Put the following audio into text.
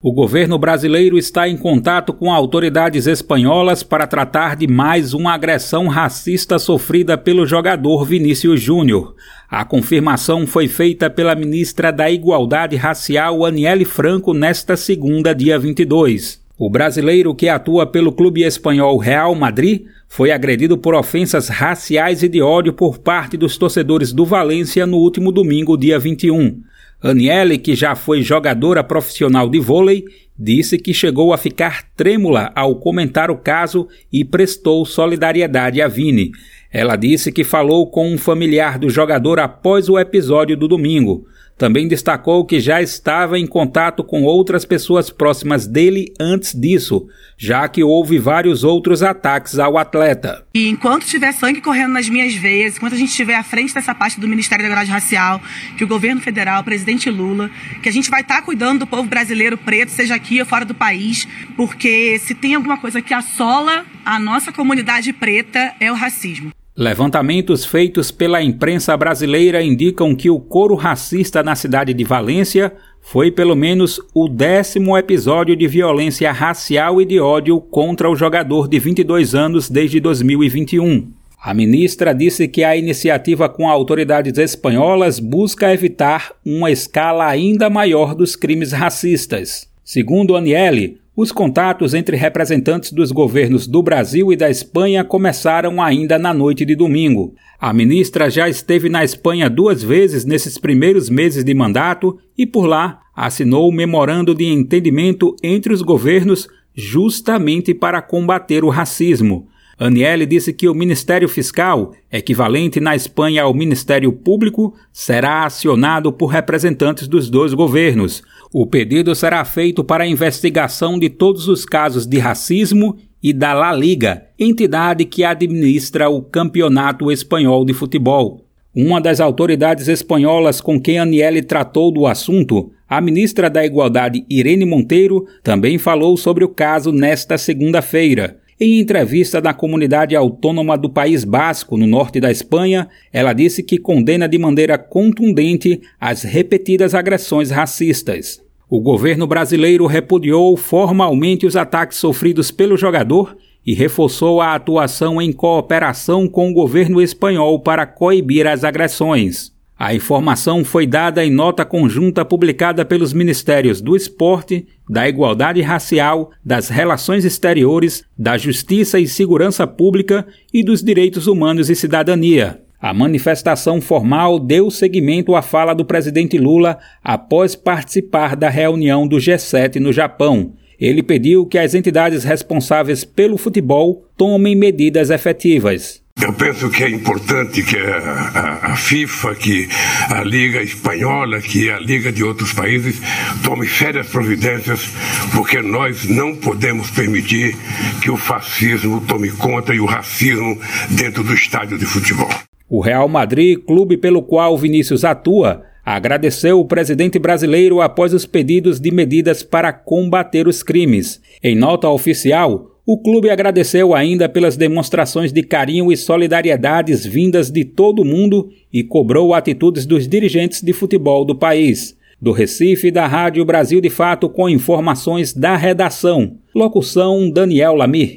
O governo brasileiro está em contato com autoridades espanholas para tratar de mais uma agressão racista sofrida pelo jogador Vinícius Júnior. A confirmação foi feita pela ministra da Igualdade Racial Aniele Franco nesta segunda, dia 22. O brasileiro que atua pelo clube espanhol Real Madrid foi agredido por ofensas raciais e de ódio por parte dos torcedores do Valência no último domingo, dia 21. Aniele, que já foi jogadora profissional de vôlei, disse que chegou a ficar trêmula ao comentar o caso e prestou solidariedade a Vini. Ela disse que falou com um familiar do jogador após o episódio do domingo. Também destacou que já estava em contato com outras pessoas próximas dele antes disso, já que houve vários outros ataques ao atleta. E enquanto tiver sangue correndo nas minhas veias, enquanto a gente estiver à frente dessa parte do Ministério da Igualdade Racial, que o governo federal, o presidente Lula, que a gente vai estar cuidando do povo brasileiro preto, seja aqui ou fora do país, porque se tem alguma coisa que assola a nossa comunidade preta é o racismo. Levantamentos feitos pela imprensa brasileira indicam que o coro racista na cidade de Valência foi pelo menos o décimo episódio de violência racial e de ódio contra o jogador de 22 anos desde 2021. A ministra disse que a iniciativa com autoridades espanholas busca evitar uma escala ainda maior dos crimes racistas. Segundo Aniele, os contatos entre representantes dos governos do Brasil e da Espanha começaram ainda na noite de domingo. A ministra já esteve na Espanha duas vezes nesses primeiros meses de mandato e, por lá, assinou o memorando de entendimento entre os governos justamente para combater o racismo. Aniele disse que o Ministério Fiscal, equivalente na Espanha ao Ministério Público, será acionado por representantes dos dois governos. O pedido será feito para a investigação de todos os casos de racismo e da La Liga, entidade que administra o Campeonato Espanhol de Futebol. Uma das autoridades espanholas com quem Aniele tratou do assunto, a ministra da Igualdade Irene Monteiro, também falou sobre o caso nesta segunda-feira. Em entrevista na comunidade autônoma do País Basco, no norte da Espanha, ela disse que condena de maneira contundente as repetidas agressões racistas. O governo brasileiro repudiou formalmente os ataques sofridos pelo jogador e reforçou a atuação em cooperação com o governo espanhol para coibir as agressões. A informação foi dada em nota conjunta publicada pelos Ministérios do Esporte, da Igualdade Racial, das Relações Exteriores, da Justiça e Segurança Pública e dos Direitos Humanos e Cidadania. A manifestação formal deu seguimento à fala do presidente Lula após participar da reunião do G7 no Japão. Ele pediu que as entidades responsáveis pelo futebol tomem medidas efetivas. Eu penso que é importante que a, a, a, FIFA, que a Liga Espanhola, que a Liga de outros países tome sérias providências, porque nós não podemos permitir que o fascismo tome conta e o racismo dentro do estádio de futebol. O Real Madrid, clube pelo qual Vinícius atua, agradeceu o presidente brasileiro após os pedidos de medidas para combater os crimes. Em nota oficial, o clube agradeceu ainda pelas demonstrações de carinho e solidariedades vindas de todo o mundo e cobrou atitudes dos dirigentes de futebol do país. Do Recife, da Rádio Brasil de Fato, com informações da redação. Locução Daniel Lamir.